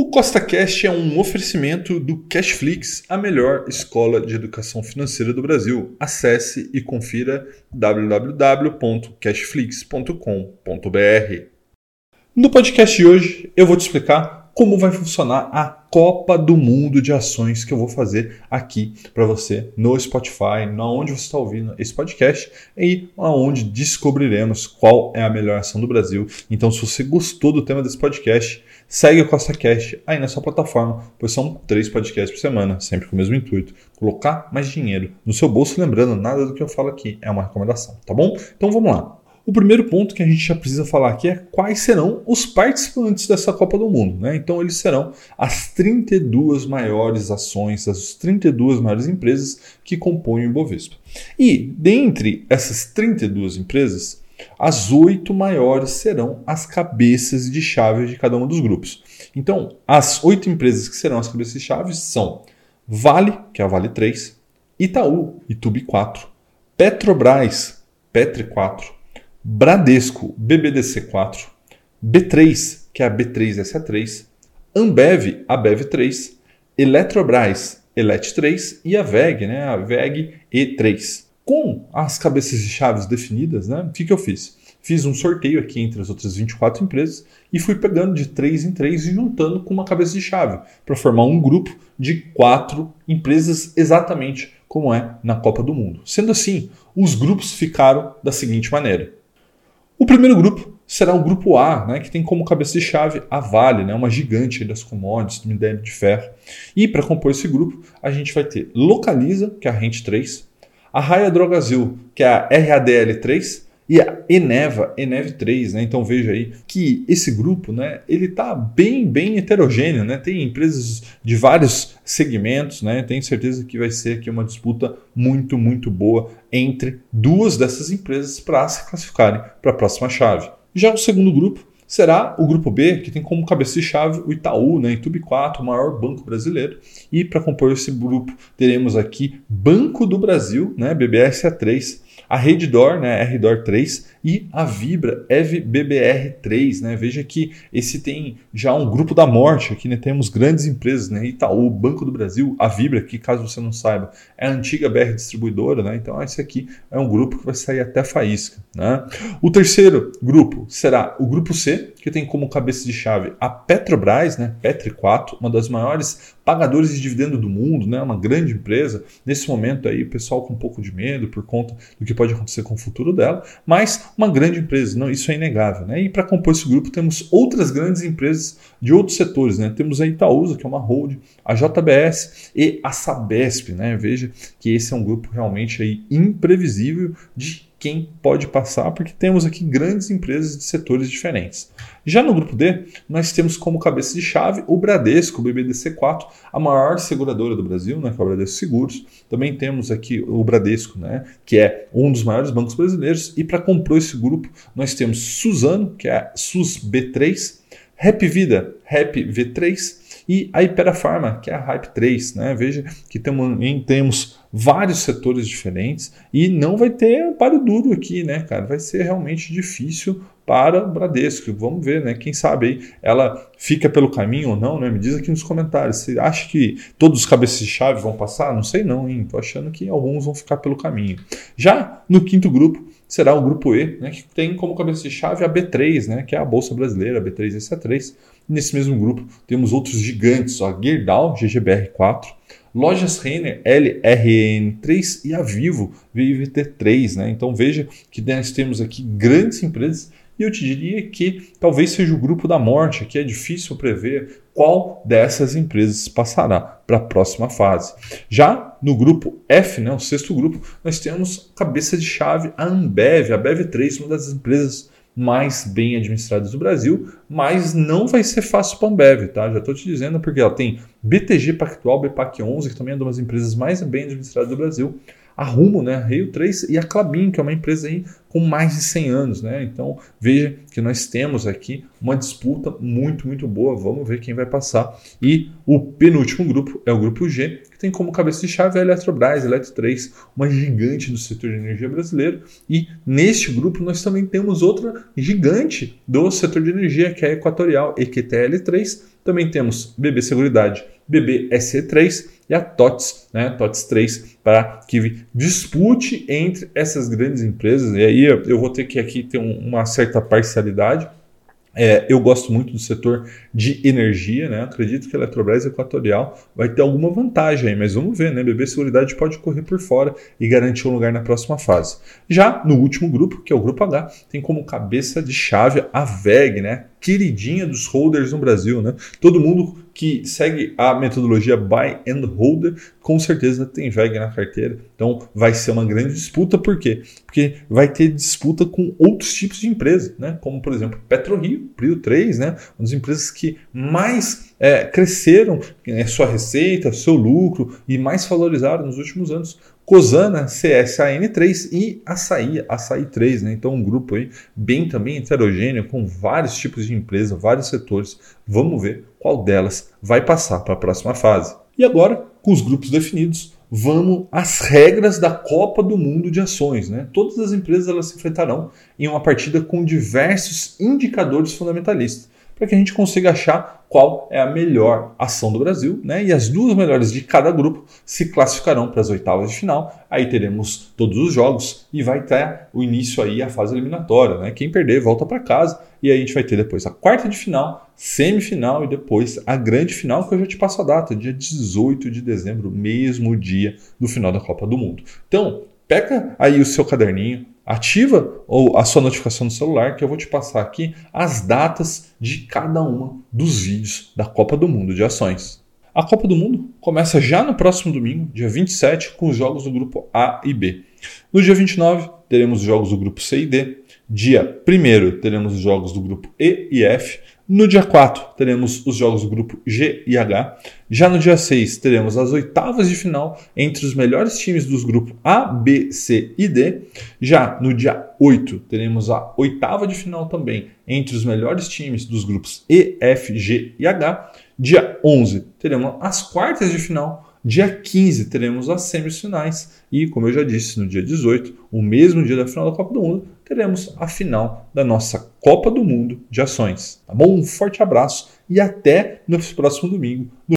O CostaCast é um oferecimento do Cashflix, a melhor escola de educação financeira do Brasil. Acesse e confira www.cashflix.com.br. No podcast de hoje, eu vou te explicar como vai funcionar a Copa do Mundo de ações que eu vou fazer aqui para você no Spotify, na onde você está ouvindo esse podcast e aonde descobriremos qual é a melhor ação do Brasil. Então, se você gostou do tema desse podcast, segue o CostaCast aí na sua plataforma, pois são três podcasts por semana, sempre com o mesmo intuito: colocar mais dinheiro no seu bolso. Lembrando, nada do que eu falo aqui é uma recomendação, tá bom? Então vamos lá. O primeiro ponto que a gente já precisa falar aqui é quais serão os participantes dessa Copa do Mundo. Né? Então, eles serão as 32 maiores ações, as 32 maiores empresas que compõem o Ibovespa. E, dentre essas 32 empresas, as oito maiores serão as cabeças de chave de cada um dos grupos. Então, as oito empresas que serão as cabeças de chave são Vale, que é a Vale 3, Itaú, Itube 4, Petrobras, Petri 4, Bradesco BBDC4, B3, que é a B3SA3, Ambev, a BEV3, Eletrobras, Elet3 e a VEG, né, a VEG E3. Com as cabeças de chaves definidas, né, o que, que eu fiz? Fiz um sorteio aqui entre as outras 24 empresas e fui pegando de 3 em 3 e juntando com uma cabeça de chave para formar um grupo de quatro empresas exatamente como é na Copa do Mundo. Sendo assim, os grupos ficaram da seguinte maneira: o primeiro grupo será o grupo A, né, que tem como cabeça de chave a Vale, né, uma gigante das commodities, do minério de ferro. E para compor esse grupo, a gente vai ter Localiza, que é a Rente 3, a Raia Drogazil, que é a RADL 3, e a Eneva, Eneve 3, né? Então veja aí que esse grupo, né, ele tá bem, bem heterogêneo, né? Tem empresas de vários segmentos, né? Tenho certeza que vai ser aqui uma disputa muito, muito boa entre duas dessas empresas para se classificarem para a próxima chave. Já o segundo grupo será o grupo B, que tem como cabeça de chave o Itaú, né, Itube 4, o maior banco brasileiro. E para compor esse grupo, teremos aqui Banco do Brasil, né, BBSA3, a Reddor, né, RDOR 3 e a Vibra BBR 3 né? Veja que esse tem já um grupo da morte aqui, né? Temos grandes empresas, né? Itaú, Banco do Brasil, a Vibra, que caso você não saiba, é a antiga BR distribuidora, né? Então esse aqui é um grupo que vai sair até faísca, né? O terceiro grupo será o grupo C, que tem como cabeça de chave a Petrobras, né? Petri 4, uma das maiores pagadores de dividendo do mundo, né? Uma grande empresa. Nesse momento aí, o pessoal com um pouco de medo por conta do que pode acontecer com o futuro dela, mas uma grande empresa, não, isso é inegável. Né? E para compor esse grupo temos outras grandes empresas de outros setores. Né? Temos a Itaúsa, que é uma holding, a JBS e a Sabesp. Né? Veja que esse é um grupo realmente aí imprevisível de quem pode passar, porque temos aqui grandes empresas de setores diferentes. Já no grupo D, nós temos como cabeça de chave o Bradesco, o BBDC4, a maior seguradora do Brasil, né, que é o Bradesco Seguros. Também temos aqui o Bradesco, né, que é um dos maiores bancos brasileiros. E para compor esse grupo, nós temos Suzano, que é a SUS B3, Rap Vida, Rap V3 e a Hypera Pharma, que é a Hype 3. Né? Veja que temos vários setores diferentes e não vai ter paro duro aqui, né, cara? Vai ser realmente difícil para o Bradesco. Vamos ver, né? Quem sabe aí ela fica pelo caminho ou não, né? Me diz aqui nos comentários. Você acha que todos os cabeças de chave vão passar? Não sei não, hein? Tô achando que alguns vão ficar pelo caminho. Já no quinto grupo, será o grupo E, né, que tem como cabeça de chave a B3, né, que é a Bolsa Brasileira, a B3 e C3. Nesse mesmo grupo temos outros gigantes, a Gerdau, GGBR4, Lojas Renner, LRN3 e a Vivo, VIVT3. Né? Então veja que nós temos aqui grandes empresas e eu te diria que talvez seja o grupo da morte, que é difícil prever qual dessas empresas passará para a próxima fase. Já no grupo F, né, o sexto grupo, nós temos cabeça de chave a Ambev, a Bev3, uma das empresas mais bem administradas do Brasil, mas não vai ser fácil para a Ambev, tá? Já estou te dizendo porque ela tem BTG Pactual, BPAC 11, que também é uma das empresas mais bem administradas do Brasil, a Rumo, né, Rio 3 e a Clabin, que é uma empresa aí com mais de 100 anos, né? Então veja que nós temos aqui uma disputa muito, muito boa. Vamos ver quem vai passar. E o penúltimo grupo é o grupo G, que tem como cabeça de chave a Eletrobras, Eletro 3, uma gigante do setor de energia brasileiro. E neste grupo nós também temos outra gigante do setor de energia, que é a Equatorial, EQTL3, Também temos BB Seguridade, BB SE3 e a TOTS, né, TOTS 3, para que dispute entre essas grandes empresas. E aí eu vou ter que aqui ter uma certa parcialidade, é, eu gosto muito do setor de energia, né? Acredito que a Eletrobras Equatorial vai ter alguma vantagem aí, mas vamos ver, né? BB Seguridade pode correr por fora e garantir um lugar na próxima fase. Já no último grupo, que é o grupo H, tem como cabeça de chave a VEG, né? Queridinha dos holders no Brasil, né? Todo mundo que segue a metodologia buy and holder, com certeza tem VEG na carteira. Então vai ser uma grande disputa, por quê? Porque vai ter disputa com outros tipos de empresas, né? como por exemplo PetroRio, Prio 3, né? uma das empresas que mais é, cresceram né, sua receita, seu lucro e mais valorizaram nos últimos anos. Cosana, CSAN3 e Açaí, Açaí 3, né? Então um grupo aí bem também heterogêneo, com vários tipos de empresa, vários setores. Vamos ver qual delas vai passar para a próxima fase. E agora, com os grupos definidos, vamos às regras da Copa do Mundo de Ações. Né? Todas as empresas elas se enfrentarão em uma partida com diversos indicadores fundamentalistas para que a gente consiga achar qual é a melhor ação do Brasil, né? E as duas melhores de cada grupo se classificarão para as oitavas de final. Aí teremos todos os jogos e vai ter o início aí a fase eliminatória, né? Quem perder volta para casa e aí a gente vai ter depois a quarta de final, semifinal e depois a grande final, que eu já te passo a data, dia 18 de dezembro, mesmo dia do final da Copa do Mundo. Então, pega aí o seu caderninho, ativa ou a sua notificação no celular que eu vou te passar aqui as datas de cada uma dos vídeos da Copa do Mundo de ações. A Copa do Mundo começa já no próximo domingo, dia 27, com os jogos do grupo A e B. No dia 29, teremos os jogos do grupo C e D. Dia 1 teremos os jogos do grupo E e F. No dia 4, teremos os jogos do grupo G e H. Já no dia 6, teremos as oitavas de final entre os melhores times dos grupos A, B, C e D. Já no dia 8, teremos a oitava de final também entre os melhores times dos grupos E, F, G e H. Dia 11, teremos as quartas de final Dia 15 teremos as semifinais e, como eu já disse, no dia 18, o mesmo dia da final da Copa do Mundo, teremos a final da nossa Copa do Mundo de Ações. Tá bom? Um forte abraço e até no próximo domingo.